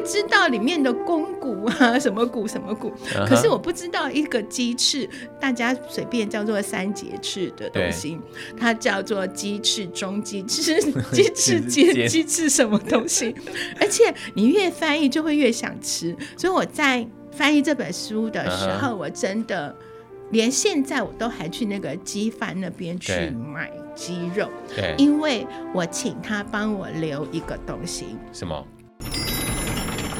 知道里面的肱骨啊，什么骨什么骨，uh huh. 可是我不知道一个鸡翅，大家随便叫做三节翅的东西，它叫做鸡翅中鸡翅、鸡翅尖、鸡翅什么东西，而且你越翻译就会越想吃，所以我在翻译这本书的时候，uh huh. 我真的。连现在我都还去那个鸡贩那边去买鸡肉，对，因为我请他帮我留一个东西。什么？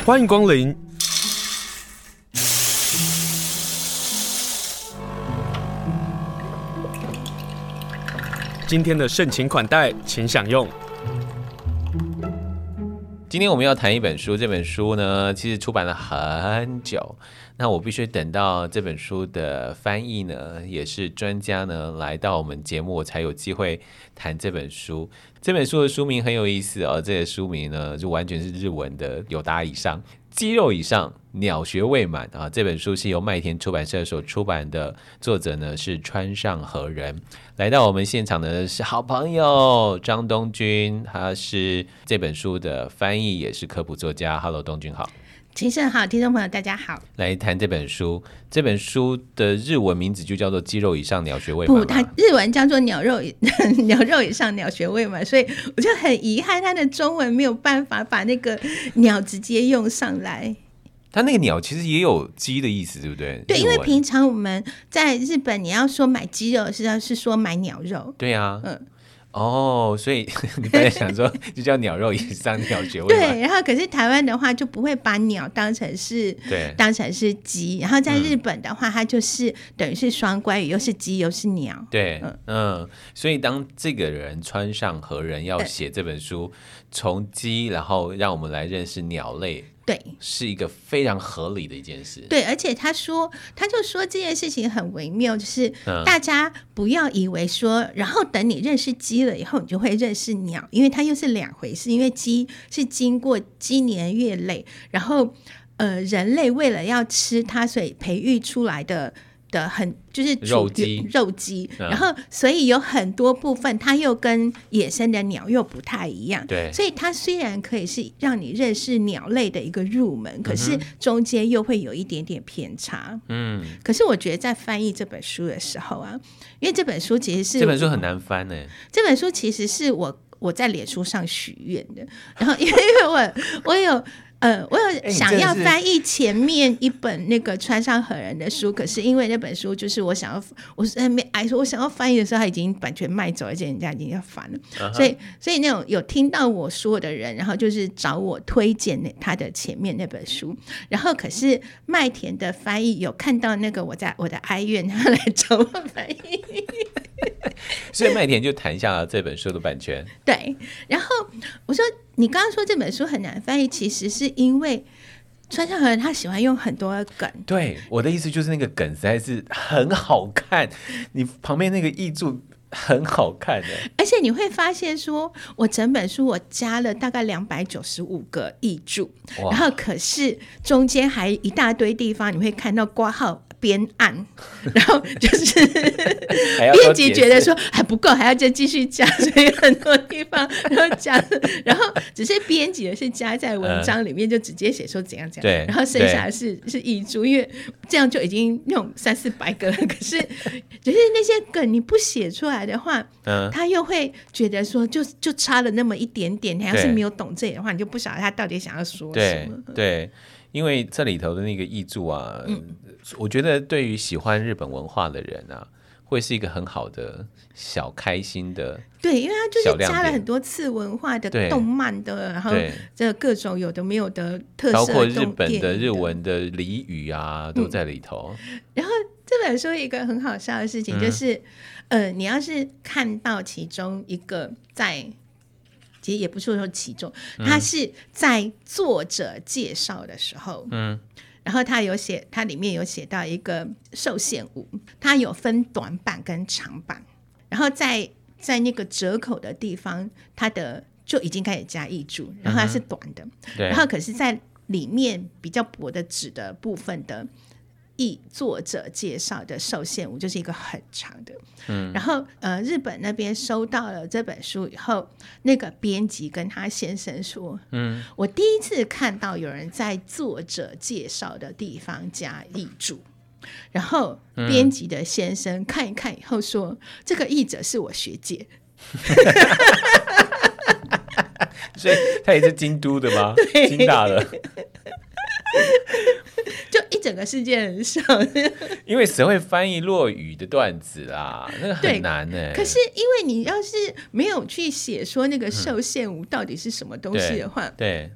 欢迎光临。今天的盛情款待，请享用。今天我们要谈一本书，这本书呢，其实出版了很久。那我必须等到这本书的翻译呢，也是专家呢来到我们节目，我才有机会谈这本书。这本书的书名很有意思哦，这个书名呢就完全是日文的，有达以上，肌肉以上，鸟学未满啊。这本书是由麦田出版社所出版的，作者呢是川上和人。来到我们现场的是好朋友张东君，他是这本书的翻译，也是科普作家。Hello，东君好。秦胜好，听众朋友大家好，来谈这本书。这本书的日文名字就叫做“鸡肉以上，鸟学位”。不，它日文叫做“鸟肉 鸟肉以上，鸟学位》嘛”，所以我就很遗憾，它的中文没有办法把那个“鸟”直接用上来。它那个“鸟”其实也有鸡的意思，对不对？对，因为平常我们在日本，你要说买鸡肉，实际上是说买鸟肉。对啊，嗯。哦，所以 你本来想说就叫鸟肉以上鸟学位对，然后可是台湾的话就不会把鸟当成是对，当成是鸡，然后在日本的话，它就是等于是双关语，又是鸡又是鸟。对，嗯，嗯，所以当这个人穿上和人要写这本书，从鸡，然后让我们来认识鸟类。对，是一个非常合理的一件事。对，而且他说，他就说这件事情很微妙，就是大家不要以为说，嗯、然后等你认识鸡了以后，你就会认识鸟，因为它又是两回事。因为鸡是经过鸡年月累，然后呃，人类为了要吃它，所以培育出来的。的很就是肉鸡，肉鸡，然后所以有很多部分，它又跟野生的鸟又不太一样。对，所以它虽然可以是让你认识鸟类的一个入门，可是中间又会有一点点偏差。嗯，可是我觉得在翻译这本书的时候啊，因为这本书其实是这本书很难翻呢。这本书其实是我我在脸书上许愿的，然后因为因为我我有。呃，我有想要翻译前面一本那个川上和人的书，可是因为那本书就是我想要，我是没哎说我想要翻译的时候，他已经版权卖走，而且人家已经要翻了，uh huh. 所以所以那种有听到我说的人，然后就是找我推荐那他的前面那本书，然后可是麦田的翻译有看到那个我在我的哀怨，他来找我翻译，所以麦田就谈下了这本书的版权。对，然后我说。你刚刚说这本书很难翻译，其实是因为川上和人他喜欢用很多梗。对，我的意思就是那个梗实在是很好看，你旁边那个译注很好看的，而且你会发现说，我整本书我加了大概两百九十五个译注，然后可是中间还一大堆地方你会看到挂号。边按，然后就是编辑觉得说还不够，还要再继续加，所以很多地方然后加，然后只是编辑的是加在文章里面，就直接写说怎样怎样，对，然后剩下的是是译注，因为这样就已经用三四百个了。可是就是那些梗你不写出来的话，嗯，他又会觉得说就就差了那么一点点，你要是没有懂这里的话，你就不晓得他到底想要说什么。对，因为这里头的那个译注啊。我觉得对于喜欢日本文化的人啊，会是一个很好的小开心的。对，因为它就是加了很多次文化的动漫的，然后这各种有的没有的特色，包括日本的日文的俚语啊，都在里头。嗯。然后这本书一个很好笑的事情就是，嗯、呃，你要是看到其中一个在，其实也不是说其中，他是在作者介绍的时候，嗯。然后它有写，它里面有写到一个受限物，它有分短版跟长版，然后在在那个折口的地方，它的就已经开始加译注，然后它是短的，嗯、然后可是在里面比较薄的纸的部分的译作者介绍的受限无就是一个很长的，嗯，然后呃，日本那边收到了这本书以后，那个编辑跟他先生说，嗯，我第一次看到有人在作者介绍的地方加译注，然后编辑的先生看一看以后说，嗯、这个译者是我学姐，所以他也是京都的吗？对。京大的。就一整个世界很少，因为谁会翻译落雨的段子啊？那个很难呢。可是因为你要是没有去写说那个受限无到底是什么东西的话，嗯、对。对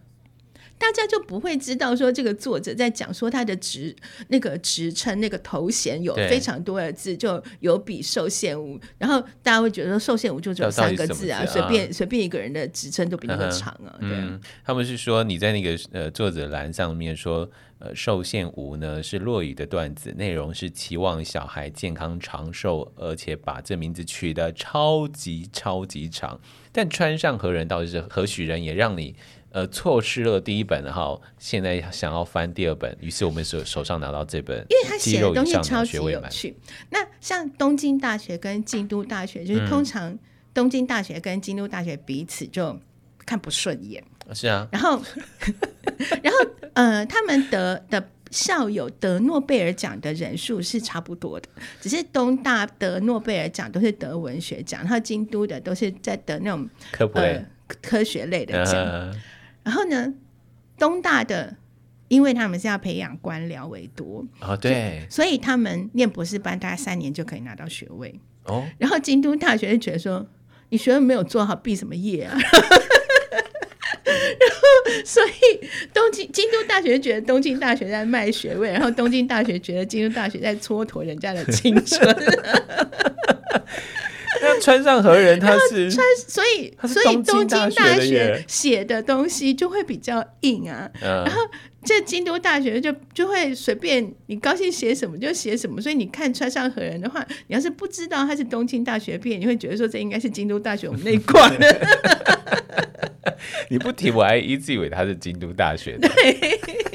大家就不会知道说这个作者在讲说他的职那个职称那个头衔有非常多的字，就有比寿限无，然后大家会觉得说寿限无就只有三个字啊，随便随便一个人的职称都比那个长啊。对他们是说你在那个呃作者栏上面说呃寿限无呢是落雨的段子，内容是期望小孩健康长寿，而且把这名字取得超级超级长，但川上何人到底是何许人也让你。呃，错失了第一本然后，现在想要翻第二本，于是我们手手上拿到这本，因为他写的东西超级有趣。那像东京大学跟京都大学，就是通常东京大学跟京都大学彼此就看不顺眼，是啊。然后，然后呃，他们得的校友得诺贝尔奖的人数是差不多的，只是东大得诺贝尔奖都是得文学奖，然后京都的都是在得那种科普类、呃、科学类的奖。呃然后呢，东大的，因为他们是要培养官僚为多哦，对，所以他们念博士班大概三年就可以拿到学位哦。然后京都大学就觉得说，你学位没有做好，毕什么业啊？然后所以东京京都大学觉得东京大学在卖学位，然后东京大学觉得京都大学在蹉跎人家的青春。那川上何人 他是川，所以所以东京大学写的东西就会比较硬啊。嗯、然后这京都大学就就会随便你高兴写什么就写什么。所以你看川上何人的话，你要是不知道他是东京大学毕业，你会觉得说这应该是京都大学我们那一挂的。你不提我还一直以为他是京都大学的。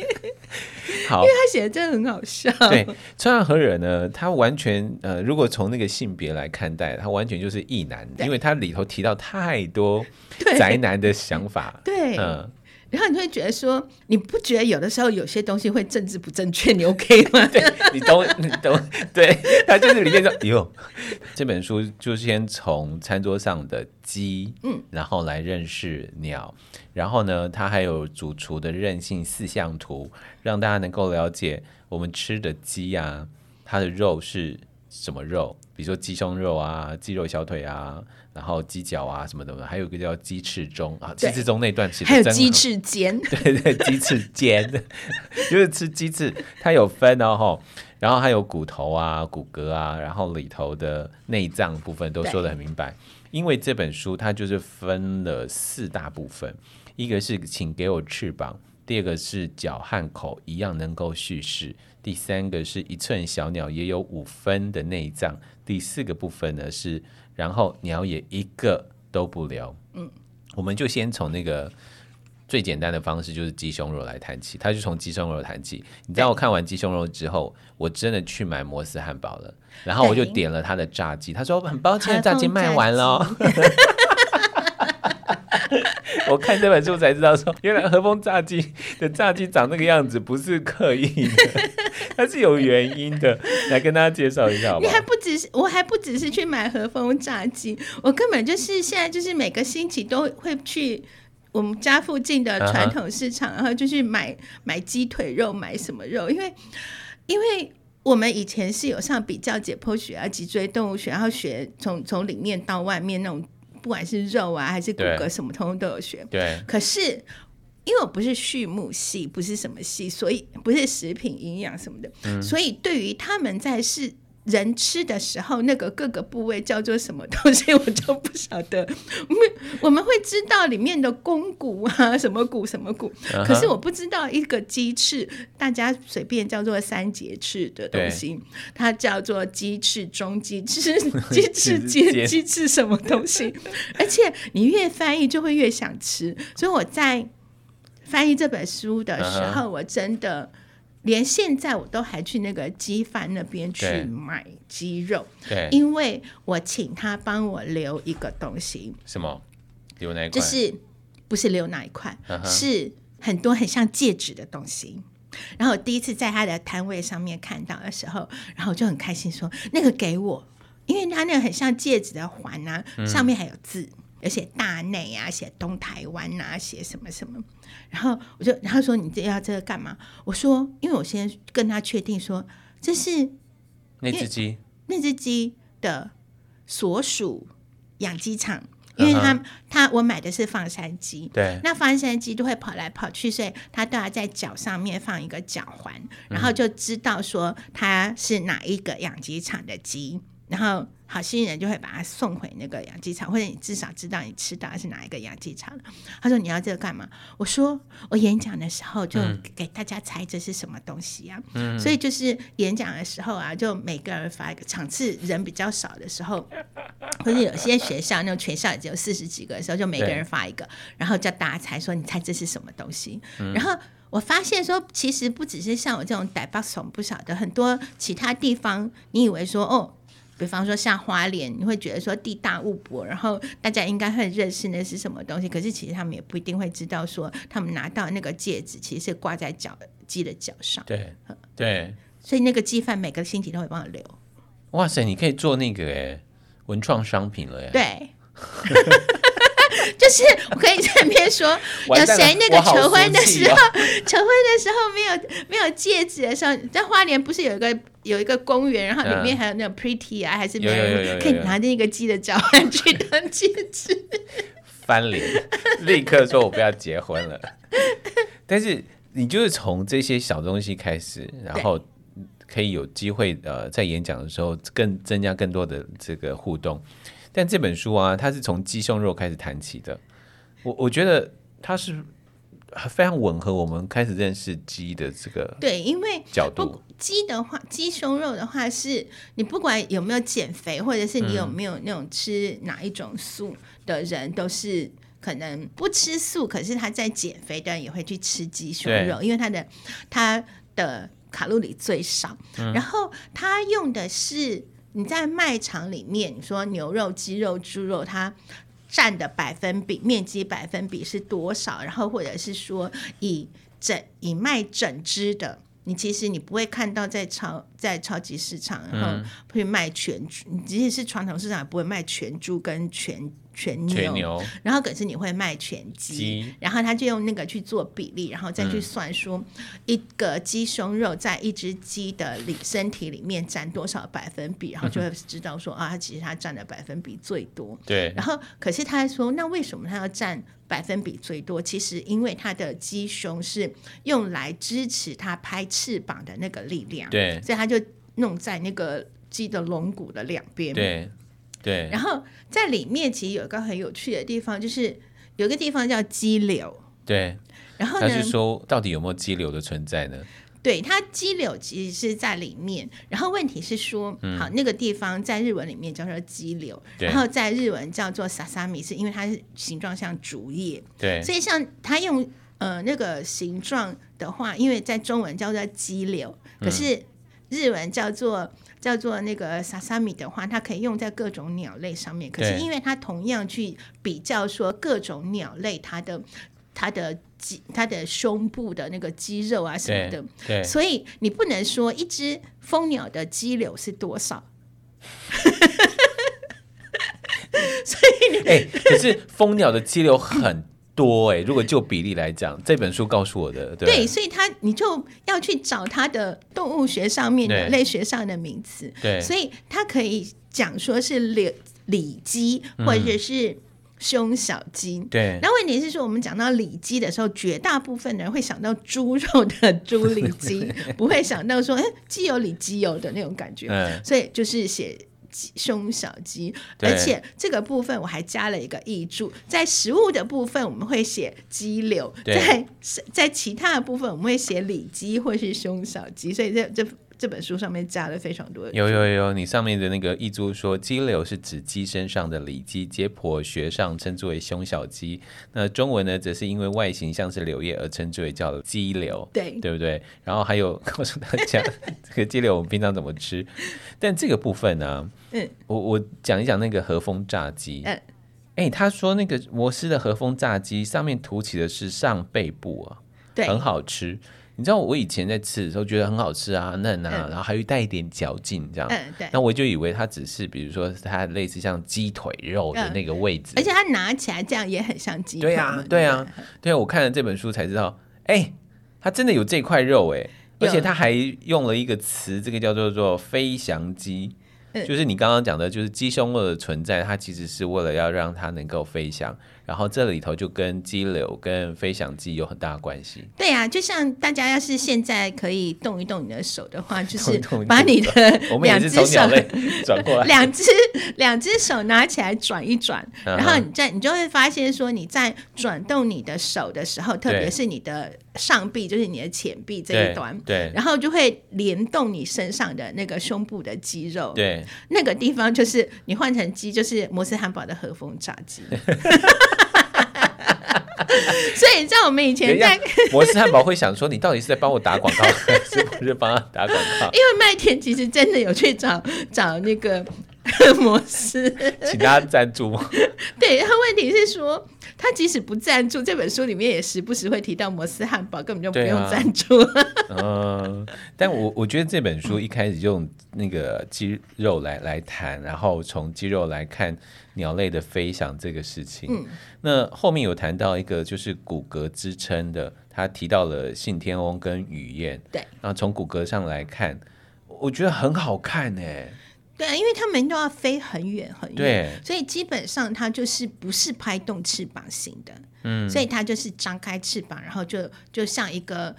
好，因为他写的真的很好笑。对，川上和人呢？他完全呃，如果从那个性别来看待，他完全就是异男，因为他里头提到太多 宅男的想法。对，嗯。然后你会觉得说，你不觉得有的时候有些东西会政治不正确？你 OK 吗？对，你懂你懂对，他就是里面说，哟，这本书就先从餐桌上的鸡，嗯，然后来认识鸟，然后呢，它还有主厨的任性四象图，让大家能够了解我们吃的鸡啊，它的肉是什么肉，比如说鸡胸肉啊，鸡肉小腿啊。然后鸡脚啊什么的，还有一个叫鸡翅中啊，鸡翅中那段其实还有鸡翅尖，对对，鸡翅尖 就是吃鸡翅，它有分哦，然后还有骨头啊、骨骼啊，然后里头的内脏部分都说的很明白。因为这本书它就是分了四大部分，一个是请给我翅膀，第二个是脚和口一样能够叙事，第三个是一寸小鸟也有五分的内脏，第四个部分呢是。然后鸟也一个都不留。嗯，我们就先从那个最简单的方式，就是鸡胸肉来谈起。他就从鸡胸肉谈起。你知道我看完鸡胸肉之后，我真的去买摩斯汉堡了。然后我就点了他的炸鸡。他说很抱歉，炸鸡卖完了。我看这本书才知道说，原来和风炸鸡的炸鸡长那个样子不是刻意的，它是有原因的。来跟大家介绍一下好不好？你还不只是，我还不只是去买和风炸鸡，我根本就是现在就是每个星期都会去我们家附近的传统市场，uh -huh. 然后就去买买鸡腿肉，买什么肉？因为因为我们以前是有上比较解剖学啊、脊椎动物学，然后学从从里面到外面那种。不管是肉啊还是骨骼，什么通通都有学。对。可是因为我不是畜牧系，不是什么系，所以不是食品营养什么的，嗯，所以对于他们在是。人吃的时候，那个各个部位叫做什么东西，我就不晓得。我们我们会知道里面的肱骨啊，什么骨什么骨，uh -huh. 可是我不知道一个鸡翅，大家随便叫做三节翅的东西，它叫做鸡翅中、鸡翅、鸡翅尖、鸡翅什么东西。而且你越翻译就会越想吃，所以我在翻译这本书的时候，uh. 我真的。连现在我都还去那个鸡贩那边去买鸡肉，对，因为我请他帮我留一个东西，什么？留哪一块？就是不是留哪一块，uh -huh. 是很多很像戒指的东西。然后我第一次在他的摊位上面看到的时候，然后我就很开心说：“那个给我，因为他那个很像戒指的环啊，上面还有字。嗯”有写大内啊，写东台湾啊，写什么什么，然后我就，然后说你这要这个干嘛？我说，因为我先跟他确定说这是那只鸡，那只鸡的所属养鸡场，因为他、uh -huh. 他我买的是放山鸡，对，那放山鸡都会跑来跑去，所以他都要在脚上面放一个脚环，然后就知道说它是哪一个养鸡场的鸡，然后。好心人就会把它送回那个养鸡场，或者你至少知道你吃到的是哪一个养鸡场。他说：“你要这个干嘛？”我说：“我演讲的时候就给大家猜这是什么东西啊。嗯”所以就是演讲的时候啊，就每个人发一个。场次人比较少的时候，或者有些学校那种全校也只有四十几个的时候，就每个人发一个，然后叫大家猜说：“你猜这是什么东西？”然后我发现说，其实不只是像我这种逮巴怂不晓得，很多其他地方，你以为说哦。比方说像花莲，你会觉得说地大物博，然后大家应该会认识那是什么东西。可是其实他们也不一定会知道说，他们拿到那个戒指其实是挂在脚鸡的脚上。对，对。所以那个鸡饭每个星期都会帮我留。哇塞，你可以做那个哎，文创商品了哎。对。就是我可以在那边说，有谁那个求婚的时候，求婚的时候没有没有戒指的时候，在花莲不是有一个有一个公园，然后里面还有那种 pretty 啊，还是没有可以拿着那个鸡的脚环去当戒指，翻脸，立刻说我不要结婚了。但是你就是从这些小东西开始，然后可以有机会呃，在演讲的时候更增加更多的这个互动。但这本书啊，它是从鸡胸肉开始谈起的。我我觉得它是非常吻合我们开始认识鸡的这个对，因为角度鸡的话，鸡胸肉的话，是你不管有没有减肥，或者是你有没有那种吃哪一种素的人，嗯、都是可能不吃素，可是他在减肥的人也会去吃鸡胸肉，因为它的它的卡路里最少，嗯、然后他用的是。你在卖场里面，你说牛肉、鸡肉、猪肉，它占的百分比、面积百分比是多少？然后或者是说以整以卖整只的，你其实你不会看到在超在超级市场，然后会卖全猪，你即使是传统市场也不会卖全猪跟全。全牛，全牛，然后可是你会卖全鸡，然后他就用那个去做比例，然后再去算说一个鸡胸肉在一只鸡的里身体里面占多少百分比，然后就会知道说啊，它其实它占的百分比最多。对，然后可是他还说，那为什么它要占百分比最多？其实因为它的鸡胸是用来支持它拍翅膀的那个力量，对，所以他就弄在那个鸡的龙骨的两边，对。对，然后在里面其实有一个很有趣的地方，就是有个地方叫激流。对，然后呢，他是说到底有没有激流的存在呢？对，它激流其实是在里面。然后问题是说，嗯、好，那个地方在日文里面叫做激流，然后在日文叫做萨萨米，是因为它是形状像竹叶。对，所以像它用呃那个形状的话，因为在中文叫做激流，可是日文叫做。嗯叫做那个萨萨米的话，它可以用在各种鸟类上面。可是因为它同样去比较说各种鸟类它的它的肌它的胸部的那个肌肉啊什么的，对，所以你不能说一只蜂鸟的肌瘤是多少。所以你哎、欸，可是蜂鸟的肌瘤很。多哎、欸，如果就比例来讲，这本书告诉我的，对，对，所以他你就要去找它的动物学上面的类学上的名词，对，所以它可以讲说是里里肌或者是胸小肌，嗯、对。那问题是说，我们讲到里肌的时候，绝大部分人会想到猪肉的猪里肌，不会想到说，哎，鸡有里肌有的那种感觉，嗯，所以就是写。胸小肌，而且这个部分我还加了一个译注，在食物的部分我们会写鸡柳，在 在其他的部分我们会写里脊或是胸小肌，所以这这这本书上面加了非常多的。有有有，你上面的那个一株说，鸡柳是指鸡身上的里肌，解剖学上称之为胸小鸡。那中文呢，则是因为外形像是柳叶而称之为叫鸡柳，对对不对？然后还有告诉大家，这个鸡柳我们平常怎么吃？但这个部分呢、啊，嗯，我我讲一讲那个和风炸鸡，嗯，哎，他说那个摩斯的和风炸鸡上面凸起的是上背部啊，对，很好吃。你知道我以前在吃的时候觉得很好吃啊，嫩啊，嗯、然后还会带一点嚼劲这样。嗯，对。那我就以为它只是，比如说它类似像鸡腿肉的那个位置。嗯、而且它拿起来这样也很像鸡腿。对啊，对啊，对啊。我看了这本书才知道，哎、欸，它真的有这块肉哎、欸，而且它还用了一个词，这个叫做做飞翔鸡。就是你刚刚讲的，就是鸡胸肉的存在，它其实是为了要让它能够飞翔，然后这里头就跟肌瘤跟飞翔肌有很大的关系。对啊，就像大家要是现在可以动一动你的手的话，就是 把你的 两只手 转过来，两只两只手拿起来转一转，然后你在你就会发现说你在转动你的手的时候，特别是你的上臂，就是你的前臂这一端，对，然后就会联动你身上的那个胸部的肌肉，对。那个地方就是你换成鸡，就是摩斯汉堡的和风炸鸡。所以，在我们以前在 摩斯汉堡会想说，你到底是在帮我打广告，还是不是帮他打广告？因为麦田其实真的有去找找那个 摩斯，请大家赞助。对，他问题是说。他即使不赞助，这本书里面也时不时会提到摩斯汉堡，根本就不用赞助。嗯、啊呃，但我我觉得这本书一开始就用那个肌肉来来谈，然后从肌肉来看鸟类的飞翔这个事情。嗯，那后面有谈到一个就是骨骼支撑的，他提到了信天翁跟雨燕。对，然后从骨骼上来看，我觉得很好看呢。对，因为他们都要飞很远很远，所以基本上它就是不是拍动翅膀型的，嗯，所以它就是张开翅膀，然后就就像一个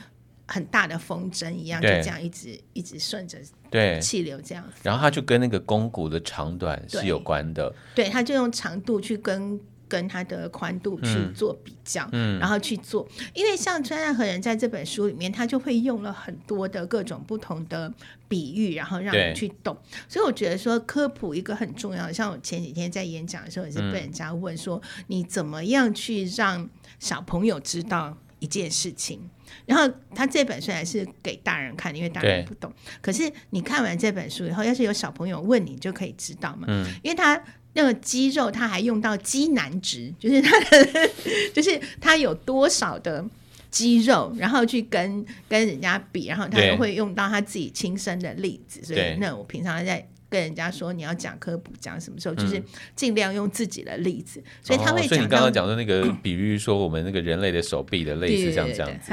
很大的风筝一样，就这样一直一直顺着对。气流这样，然后它就跟那个肱骨的长短是有关的，对，它就用长度去跟。跟它的宽度去做比较，嗯，然后去做，因为像川上和人在这本书里面，他就会用了很多的各种不同的比喻，然后让你去懂。所以我觉得说科普一个很重要的，像我前几天在演讲的时候，也是被人家问说，你怎么样去让小朋友知道一件事情？然后他这本书还是给大人看，因为大人不懂。可是你看完这本书以后，要是有小朋友问你，就可以知道嘛，嗯，因为他。那个肌肉，它还用到肌难值，就是它的，就是它有多少的肌肉，然后去跟跟人家比，然后他又会用到他自己亲身的例子，所以那我平常在。跟人家说你要讲科普，讲什么时候就是尽量用自己的例子，嗯、所以他会讲、哦。所以你刚刚讲的那个比喻，说我们那个人类的手臂的类似像这样子，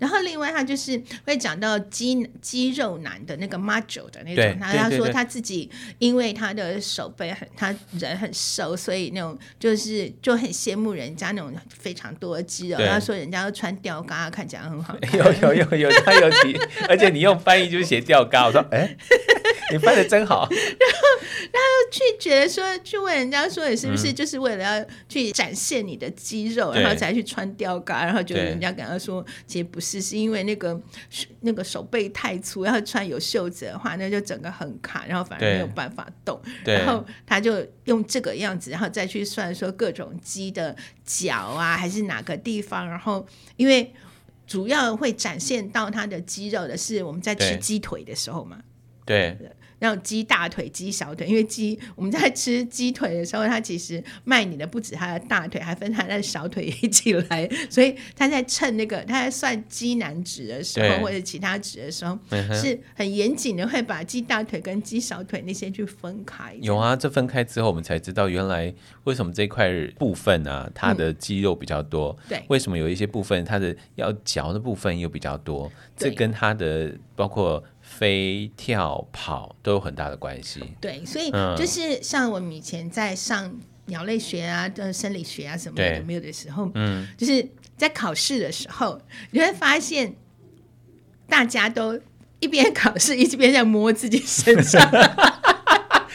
然后另外他就是会讲到肌肌肉男的那个 macho 的那种，他他说他自己因为他的手背很，他人很瘦，所以那种就是就很羡慕人家那种非常多的肌肉。他说人家都穿吊嘎，看起来很好。有有有有，他有提，而且你用翻译就是写吊嘎，我说哎。你翻的真好，然后，然后去觉得说，去问人家说，你是不是就是为了要去展现你的肌肉，嗯、然后才去穿吊嘎？然后就人家跟他说，其实不是，是因为那个那个手背太粗，要穿有袖子的话，那就整个很卡，然后反而没有办法动。然后他就用这个样子，然后再去算说各种鸡的脚啊，还是哪个地方，然后因为主要会展现到他的肌肉的是我们在吃鸡腿的时候嘛，对。然后鸡大腿、鸡小腿，因为鸡我们在吃鸡腿的时候，它其实卖你的不止它的大腿，还分它的小腿一起来，所以它在称那个它在算鸡男值的时候，或者其他值的时候，是很严谨的，会把鸡大腿跟鸡小腿那些去分开。有啊，这分开之后，我们才知道原来为什么这块部分啊，它的肌肉比较多。对、嗯，为什么有一些部分它的要嚼的部分又比较多？这跟它的包括。飞、跳、跑都有很大的关系。对，所以就是像我们以前在上鸟类学啊、的生理学啊什么有没有的时候，嗯，就是在考试的时候，你会发现大家都一边考试一边在摸自己身上。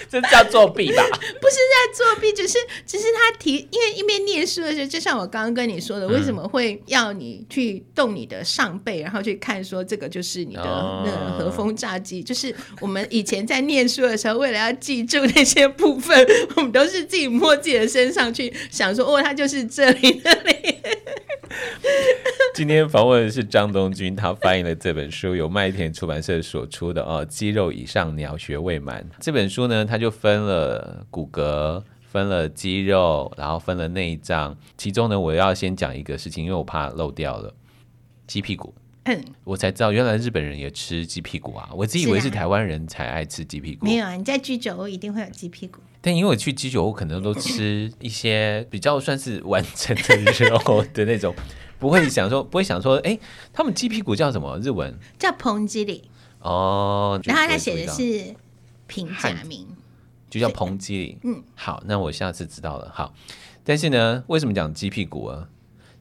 这叫作弊吧？不是在作弊，只是只是他提，因为一边念书的时候，就像我刚刚跟你说的，为什么会要你去动你的上背，然后去看说这个就是你的那个和风炸鸡，就是我们以前在念书的时候，为了要记住那些部分，我们都是自己摸自己的身上去想说，哦，它就是这里那里。今天访问的是张东君，他翻译了这本书，由麦田出版社所出的哦，《肌肉以上鸟学未满》这本书呢，他就分了骨骼，分了肌肉，然后分了内脏。其中呢，我要先讲一个事情，因为我怕漏掉了鸡屁股。嗯，我才知道原来日本人也吃鸡屁股啊！我自己以为是台湾人才爱吃鸡屁股。没有啊，你在居酒屋一定会有鸡屁股。但因为我去居酒屋，可能都吃一些比较算是完整的肉的那种。不会想说，不会想说，哎、欸，他们鸡屁股叫什么？日文叫彭吉里哦。然后他写的是平假名，就叫彭吉里。嗯，好，那我下次知道了。好，但是呢，为什么讲鸡屁股啊？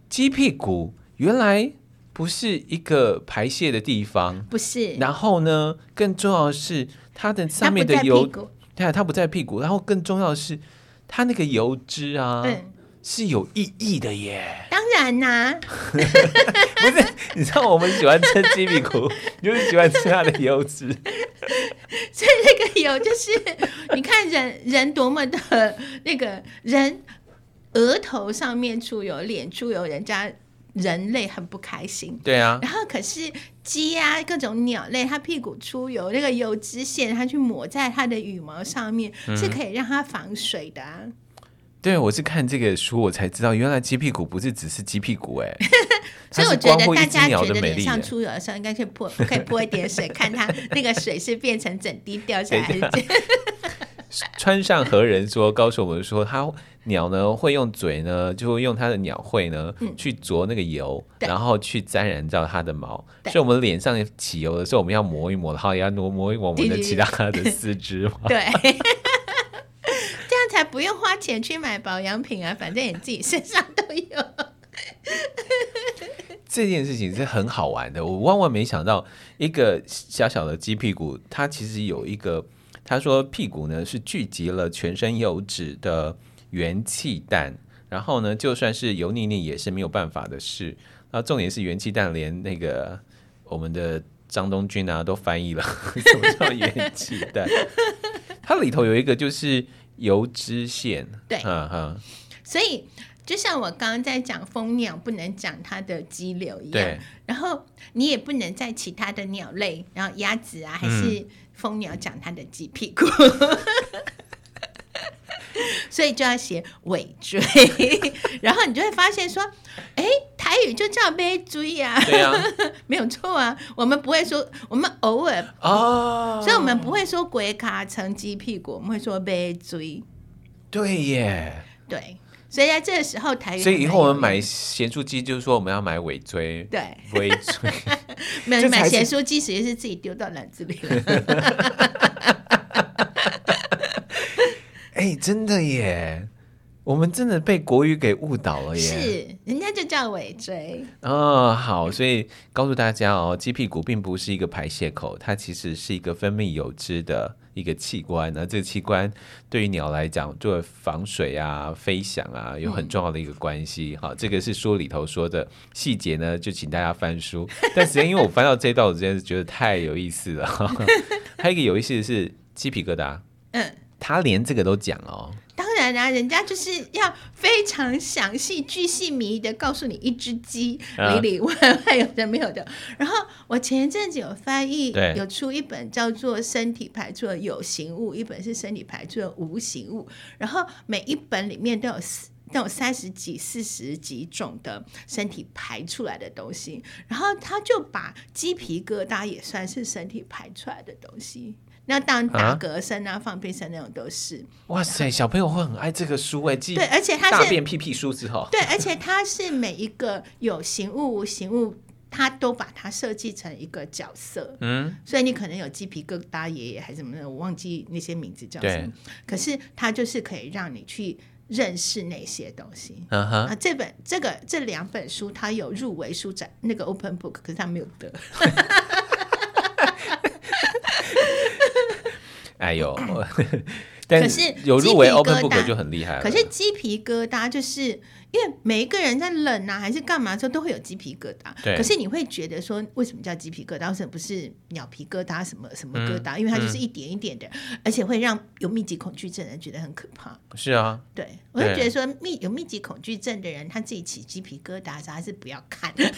鸡屁股原来不是一个排泄的地方，不是。然后呢，更重要的是它的上面的油，对啊，它不在屁股。然后更重要的是，它那个油脂啊。嗯是有意义的耶，当然啦、啊，不是？你知道我们喜欢吃鸡屁股，就是喜欢吃它的油脂，所以那个油就是你看人人多么的那个人额头上面出油，脸出油，人家人类很不开心。对啊，然后可是鸡啊，各种鸟类，它屁股出油，那个油脂线它去抹在它的羽毛上面，嗯、是可以让它防水的、啊。对，我是看这个书，我才知道原来鸡屁股不是只是鸡屁股哎，所以我觉得大家觉得脸上出油的时候，应该去泼，可以泼一点水，看它 那个水是变成整滴掉下来还是。川上和人说，告诉我们说，它鸟呢会用嘴呢，就会用它的鸟喙呢、嗯、去啄那个油，然后去沾染到它的毛。所以我们脸上起油的时候，我们要磨一磨，然后也要磨磨一磨我们的其他的四肢嘛。对。才不用花钱去买保养品啊，反正你自己身上都有。这件事情是很好玩的，我万万没想到，一个小小的鸡屁股，它其实有一个，他说屁股呢是聚集了全身油脂的元气弹，然后呢，就算是油腻腻也是没有办法的事。那重点是元气弹，连那个我们的张东君啊都翻译了，什么叫元气弹？它里头有一个就是。油脂线，对，嗯嗯，所以就像我刚刚在讲蜂鸟不能讲它的肌瘤一样，然后你也不能在其他的鸟类，然后鸭子啊还是蜂鸟讲它的鸡屁股，嗯、所以就要写尾椎，然后你就会发现说，哎，台语就叫尾椎啊，对啊，没有错啊，我们不会说，我们偶尔哦，所以我们不会说鬼卡成鸡屁股，我们会说尾椎，对耶，对，所以在这个时候台语，所以以后我们买咸酥鸡就是说我们要买尾椎，对，尾椎，没有买咸酥鸡，实际是自己丢到篮子里了，哎，真的耶。我们真的被国语给误导了耶！是，人家就叫尾椎。哦，好，所以告诉大家哦，鸡屁股并不是一个排泄口，它其实是一个分泌油脂的一个器官。那这个器官对于鸟来讲，作为防水啊、飞翔啊，有很重要的一个关系。好、嗯，这个是书里头说的细节呢，就请大家翻书。但实际上，因为我翻到这一段，我真的觉得太有意思了。还有一个有意思的是鸡皮疙瘩，嗯，他连这个都讲哦。当然啊，人家就是要非常详细、巨细靡遗的告诉你一只鸡里里外外有的没有的。然后我前一阵子有翻译，有出一本叫做《身体排出的有形物》，一本是《身体排出的无形物》。然后每一本里面都有四都有三十几、四十几种的身体排出来的东西。然后他就把鸡皮疙瘩也算是身体排出来的东西。那当打嗝声啊、啊放屁声那种都是。哇塞，小朋友会很爱这个书哎，对，而且它是大便屁屁书之后，对，而且它是每一个有形物无形物，它都把它设计成一个角色。嗯，所以你可能有鸡皮疙瘩爷爷还是什么的，我忘记那些名字叫什么。可是它就是可以让你去认识那些东西。嗯哼，啊，这本这个这两本书它有入围书展那个 Open Book，可是它没有得。哎呦，但是有入围 Open Book 就很厉害了。可是鸡皮疙瘩就是。因为每一个人在冷啊还是干嘛的时候都会有鸡皮疙瘩，对。可是你会觉得说，为什么叫鸡皮疙瘩？为什么不是鸟皮疙瘩？什么什么疙瘩？嗯、因为它就是一点一点的，嗯、而且会让有密集恐惧症的人觉得很可怕。是啊，对，我就觉得说密有密集恐惧症的人，他自己起鸡皮疙瘩，还是不要看。嗯、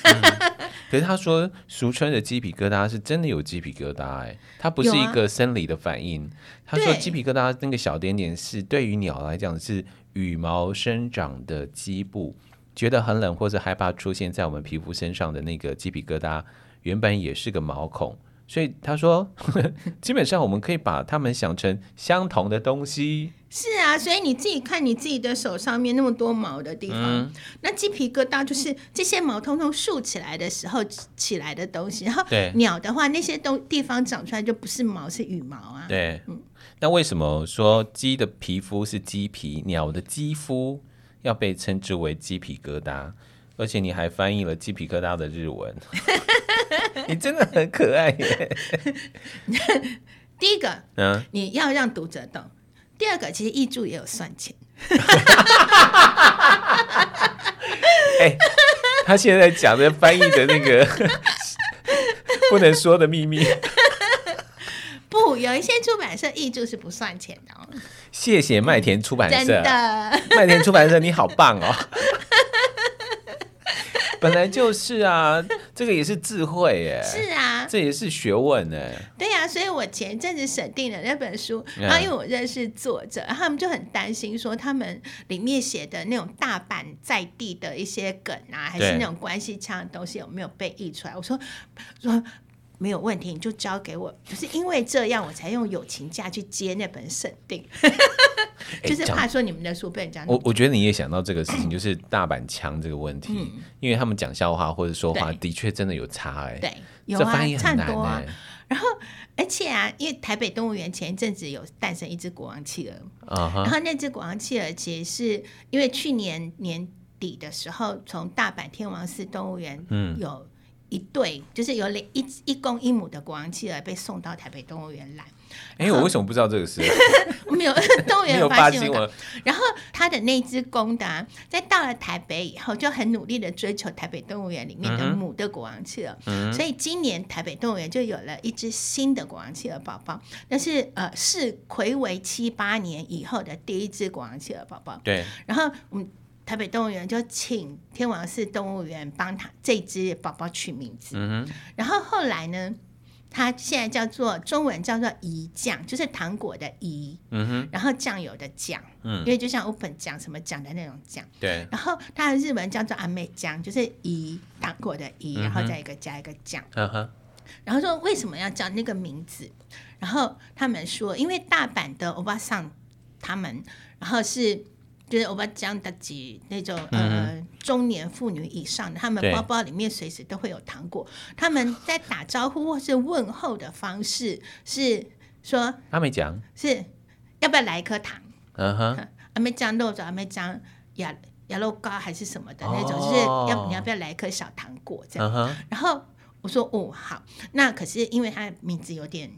可是他说，俗称的鸡皮疙瘩是真的有鸡皮疙瘩，哎，它不是一个生理的反应。他说，鸡皮疙瘩那个小点点是对于鸟来讲是。羽毛生长的基部，觉得很冷或者害怕出现在我们皮肤身上的那个鸡皮疙瘩，原本也是个毛孔，所以他说呵呵，基本上我们可以把它们想成相同的东西。是啊，所以你自己看你自己的手上面那么多毛的地方，嗯、那鸡皮疙瘩就是这些毛通通竖起来的时候起来的东西。然后鸟的话，那些东地方长出来就不是毛，是羽毛啊。对，嗯。那为什么说鸡的皮肤是鸡皮，鸟的肌肤要被称之为鸡皮疙瘩？而且你还翻译了鸡皮疙瘩的日文，你真的很可爱耶。第一个，嗯，你要让读者懂；第二个，其实译著也有算钱。哎、欸，他现在讲的翻译的那个不能说的秘密。不，有一些出版社译著是不算钱的哦。谢谢麦田出版社，真的，麦田出版社你好棒哦。本来就是啊，这个也是智慧耶。是啊，这也是学问哎。对呀、啊，所以我前一阵子审定了那本书，然后因为我认识作者，然后他们就很担心说，他们里面写的那种大阪在地的一些梗啊，还是那种关系腔的东西有没有被译出来？我说说。没有问题，你就交给我。就是因为这样，我才用友情价去接那本审定，就是怕说你们的书被人家。我我觉得你也想到这个事情，就是大阪腔这个问题，嗯、因为他们讲笑话或者说话的确真的有差哎、欸，对，有啊，差很多啊。欸、然后，而且啊，因为台北动物园前一阵子有诞生一只国王企鹅，uh huh、然后那只国王企鹅其实是因为去年年底的时候，从大阪天王寺动物园有。一对就是有两一一公一母的国王企鹅被送到台北动物园来。哎、欸，我为什么不知道这个事？没有 动物园有发现我。然后他的那只公的、啊，在到了台北以后，就很努力的追求台北动物园里面的母的国王企鹅。嗯、所以今年台北动物园就有了一只新的国王企鹅宝宝。那是呃，是睽违七八年以后的第一只国王企鹅宝宝。对。然后我们。台北动物园就请天王寺动物园帮他这只宝宝取名字，嗯、然后后来呢，它现在叫做中文叫做飴酱，就是糖果的飴，嗯、哼。然后酱油的酱，嗯、因为就像 open 酱什么酱的那种酱，对，然后它的日文叫做阿美酱，就是飴糖果的飴，然后再一个加一个酱，嗯、哼。然后说为什么要叫那个名字？然后他们说，因为大阪的欧巴桑他们，然后是。就是欧巴桑的几那种呃中年妇女以上的，他们包包里面随时都会有糖果。他们在打招呼或是问候的方式是说，阿美酱是要不要来一颗糖？嗯哼，阿美酱肉粽，阿美酱鸭鸭肉糕还是什么的那种，就是要你要不要来一颗小糖果这样？然后我说哦好，那可是因为他的名字有点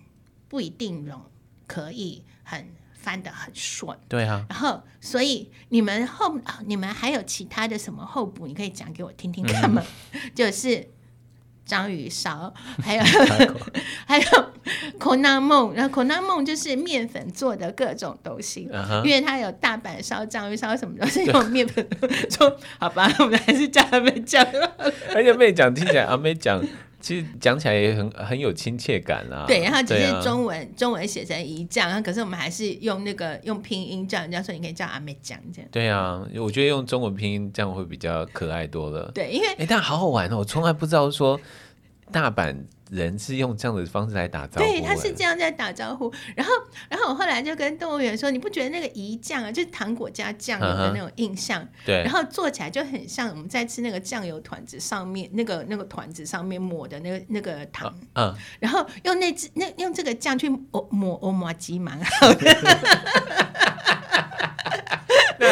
不一定容可以很。翻得很顺，对啊，然后所以你们后你们还有其他的什么后补？你可以讲给我听听看吗？嗯、就是章鱼烧，还有 还有可纳梦，然后可纳梦就是面粉做的各种东西，uh huh、因为它有大阪烧、章鱼烧什么都是用面粉做。好吧，我们还是叫他们讲，而且妹讲听起来阿妹讲。其实讲起来也很很有亲切感啊。对，然后只是中文、啊、中文写成飴酱，可是我们还是用那个用拼音叫人家说，你可以叫阿妹酱这样。对啊，我觉得用中文拼音这样会比较可爱多了。对，因为哎，但好好玩哦，我从来不知道说大阪。人是用这样的方式来打招呼，对，他是这样在打招呼。然后，然后我后来就跟动物园说：“你不觉得那个飴酱啊，就是糖果加酱油的那种印象？对。然后做起来就很像我们在吃那个酱油团子上面那个那个团子上面抹的那个那个糖。嗯。然后用那只那用这个酱去抹抹欧麻鸡蛮好的。那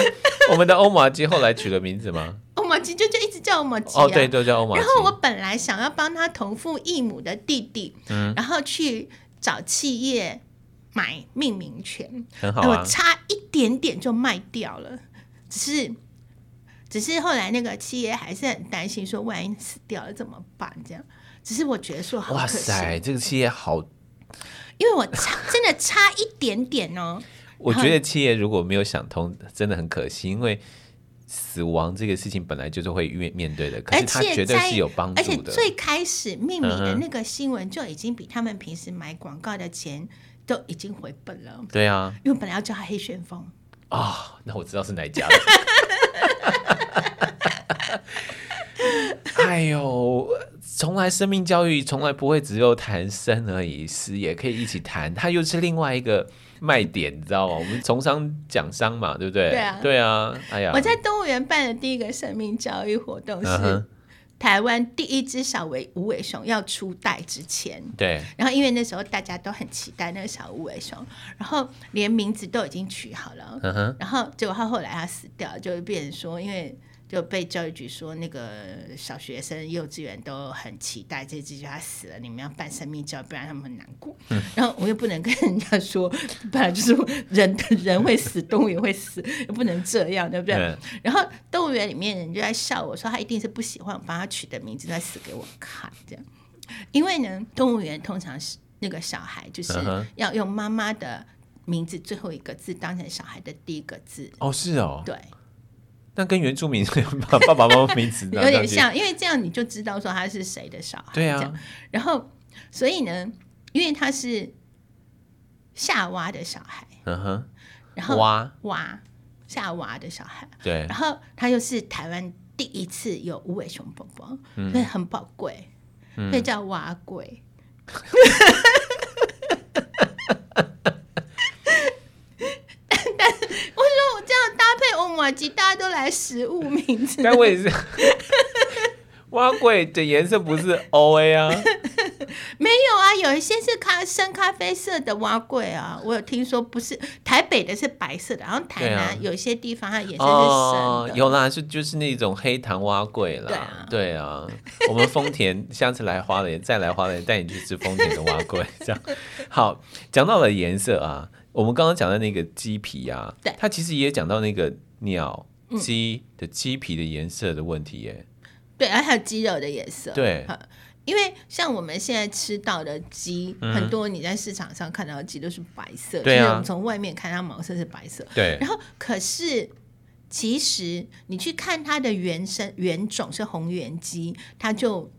我们的欧麻鸡后来取了名字吗？就就一直叫欧麻鸡哦，对，都叫欧麻鸡。然后我本来想要帮他同父异母的弟弟，嗯，然后去找企业买命名权，很好啊，我差一点点就卖掉了，只是只是后来那个企业还是很担心，说万一死掉了怎么办？这样，只是我觉得说好，哇塞，这个企业好，因为我差真的差一点点哦。我觉得企业如果没有想通，真的很可惜，因为死亡这个事情本来就是会面面对的，可是它绝对是有帮助的。而且最开始命名的那个新闻就已经比他们平时买广告的钱都已经回本了。对啊，因为本来要叫他黑旋风啊、哦，那我知道是哪一家了。哎呦，从来生命教育从来不会只有谈生而已，死也可以一起谈，它又是另外一个。卖点你知道吗？我们从商讲商嘛，对不对？对啊，对啊。哎呀，我在动物园办的第一个生命教育活动是台湾第一只小尾无尾熊要出袋之前。对。然后因为那时候大家都很期待那个小无尾熊，然后连名字都已经取好了。嗯哼。然后结果他后来他死掉，就变成说因为。就被教育局说，那个小学生、幼稚园都很期待这只，就他死了，你们要办生命教育，不然他们很难过。嗯、然后我又不能跟人家说，本来就是人人会死，动物也会死，又不能这样，对不对？嗯、然后动物园里面人就在笑我说，他一定是不喜欢我帮他取的名字，在死给我看这样。因为呢，动物园通常是那个小孩就是要用妈妈的名字最后一个字当成小孩的第一个字。哦，是哦，对。那跟原住民把 爸爸妈妈名字 有点像，因为这样你就知道说他是谁的小孩。对啊，然后所以呢，因为他是夏娃的小孩，嗯哼，然后娃娃夏娃的小孩，对，然后他又是台湾第一次有无尾熊宝宝，嗯、所以很宝贵，所以叫娃贵。瓦吉大家都来食物名字，但我也是。蛙贵的颜色不是 O A 啊？没有啊，有一些是咖深咖啡色的蛙贵啊，我有听说不是台北的是白色的，然后台南有一些地方它颜色是深的。哦，有啦，是就是那种黑糖蛙贵啦。对啊，对啊，我们丰田下次来花莲再来花莲带你去吃丰田的蛙贵，这样。好，讲到了颜色啊，我们刚刚讲的那个鸡皮啊，对，它其实也讲到那个。鸟鸡的鸡皮的颜色的问题耶，对，还有鸡肉的颜色，对，因为像我们现在吃到的鸡，嗯、很多你在市场上看到的鸡都是白色，对啊，就是我们从外面看它毛色是白色，对，然后可是其实你去看它的原生原种是红原鸡，它就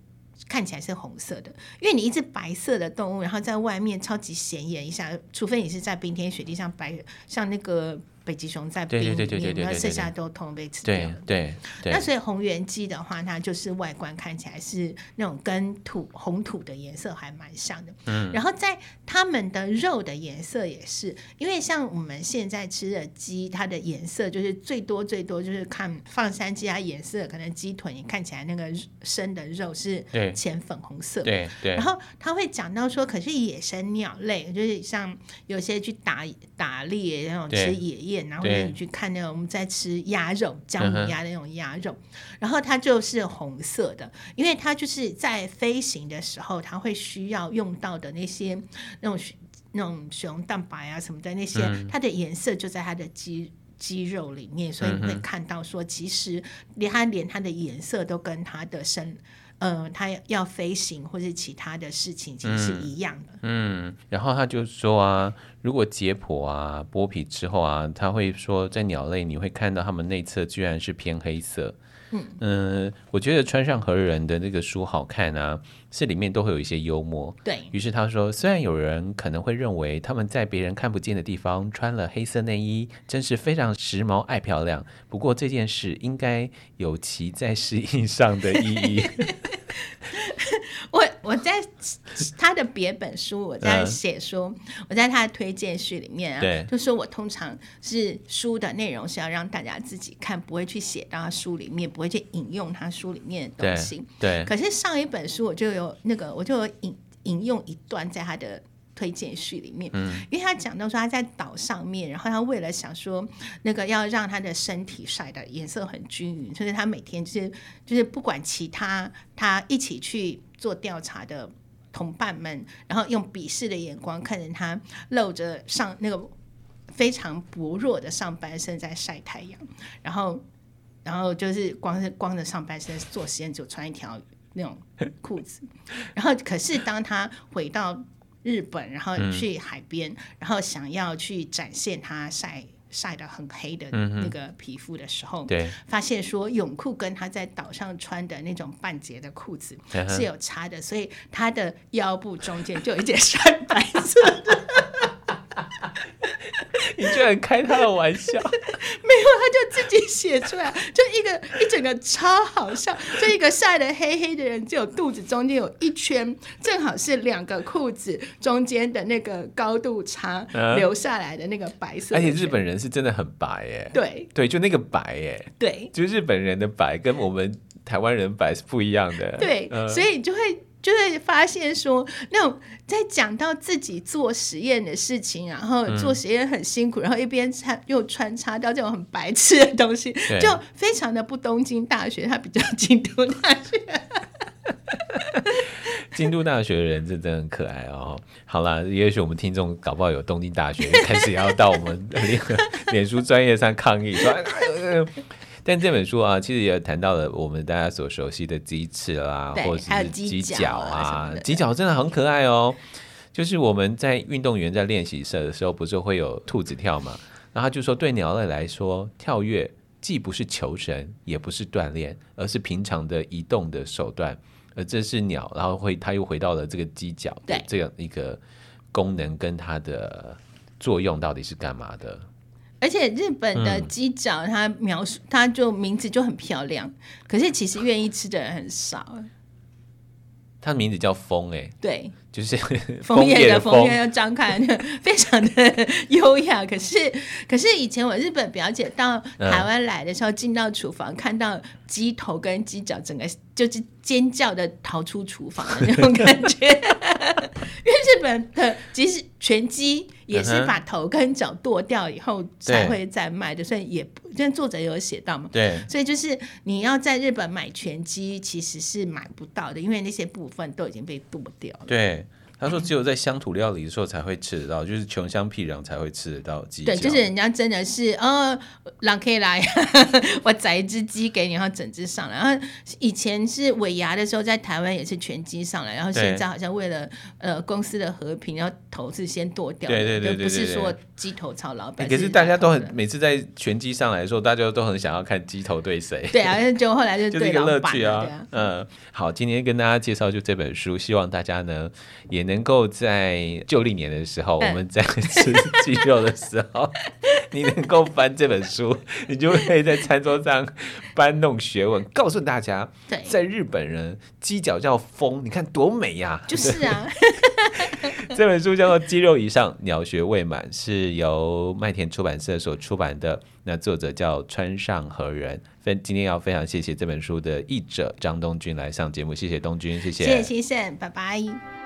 看起来是红色的，因为你一只白色的动物，然后在外面超级显眼一下，除非你是在冰天雪地上白，像那个。北极熊在冰里面，然后剩下都通通被吃掉了。对对，那所以红原鸡的话，它就是外观看起来是那种跟土红土的颜色还蛮像的。嗯，然后在它们的肉的颜色也是，因为像我们现在吃的鸡，它的颜色就是最多最多就是看放山鸡，它颜色可能鸡腿你看起来那个生的肉是浅粉红色。对对。然后他会讲到说，可是野生鸟类就是像有些去打打猎那种吃野叶。然后你去看那种，我们在吃鸭肉，姜母鸭的那种鸭肉，然后它就是红色的，因为它就是在飞行的时候，它会需要用到的那些那种那种血红蛋白啊什么的那些，它的颜色就在它的肌肌肉里面，所以你会看到说，其实连它连它的颜色都跟它的身。呃，他要飞行或是其他的事情，其实是一样的。嗯，嗯，然后他就说啊，如果解剖啊、剥皮之后啊，他会说，在鸟类你会看到它们内侧居然是偏黑色。嗯，嗯，我觉得川上和人的那个书好看啊，是里面都会有一些幽默。对，于是他说，虽然有人可能会认为他们在别人看不见的地方穿了黑色内衣，真是非常时髦爱漂亮。不过这件事应该有其在适应上的意义。我我在他的别本书，我在写说，嗯、我在他的推荐序里面啊，对就说我通常是书的内容是要让大家自己看，不会去写到他书里面，不会去引用他书里面的东西。对，对可是上一本书我就有那个，我就有引引用一段在他的。推荐序里面，嗯，因为他讲到说他在岛上面，然后他为了想说那个要让他的身体晒的颜色很均匀，所以他每天就是就是不管其他他一起去做调查的同伴们，然后用鄙视的眼光看着他露着上那个非常薄弱的上半身在晒太阳，然后然后就是光是光着上半身做实验，就穿一条那种裤子，然后可是当他回到日本，然后去海边，嗯、然后想要去展现他晒。晒得很黑的那个皮肤的时候，嗯、对，发现说泳裤跟他在岛上穿的那种半截的裤子是有差的，所以他的腰部中间就有一点 晒白色的。你居然开他的玩笑？没有，他就自己写出来，就一个一整个超好笑，就一个晒得黑黑的人，只有肚子中间有一圈，正好是两个裤子中间的那个高度差留下来的那个白色。而且日本人是真的很白耶，对。对，就那个白耶，对，就日本人的白跟我们台湾人白是不一样的，对，嗯、所以就会。就会发现说，那种在讲到自己做实验的事情，然后做实验很辛苦，嗯、然后一边穿又穿插到这种很白痴的东西，就非常的不东京大学，他比较京都大学。京都大学的人真的很可爱哦。好啦，也许我们听众搞不好有东京大学开始要到我们脸脸书专业上抗议说。但这本书啊，其实也谈到了我们大家所熟悉的鸡翅啦，或者是鸡脚啊，鸡脚真的很可爱哦。就是我们在运动员在练习社的时候，不是会有兔子跳嘛？然后他就说，对鸟类来说，跳跃既不是求生，也不是锻炼，而是平常的移动的手段。而这是鸟，然后会它又回到了这个鸡脚对这样一个功能跟它的作用到底是干嘛的？而且日本的鸡脚，它描述它就名字就很漂亮，可是其实愿意吃的人很少。它的名字叫风，哎，对，就是枫叶的枫叶，要张开，非常的 优雅。可是，可是以前我日本表姐到台湾来的时候，进到厨房看到鸡头跟鸡脚，整个就是尖叫的逃出厨房的那种感觉。因为日本的即使全鸡也是把头跟脚剁掉以后才会再卖的，所以也，因为作者有写到嘛，对，所以就是你要在日本买全鸡其实是买不到的，因为那些部分都已经被剁掉了。对。他说：“只有在乡土料理的时候才会吃得到，就是穷乡僻壤才会吃得到鸡。对，就是人家真的是，哦，狼可以来，我宰一只鸡给你，然后整只上来。然后以前是尾牙的时候，在台湾也是全鸡上来，然后现在好像为了呃公司的和平，然后头是先剁掉，对对对，对，对，对，不是说鸡头炒老板。可是大家都很每次在全鸡上来的时候，大家都很想要看鸡头对谁。对啊，就后来就对 就是一个乐趣啊。啊嗯，好，今天跟大家介绍就这本书，希望大家呢也能够在旧历年的时候，我们在吃鸡肉的时候，你能够翻这本书，你就可以在餐桌上搬弄学问，告诉大家，在日本人鸡脚叫风，你看多美呀！就是啊，这本书叫做《鸡肉以上鸟学未满》，是由麦田出版社所出版的。那作者叫川上和人。分今天要非常谢谢这本书的译者张东君来上节目，谢谢东君，谢谢，谢谢先生，拜拜。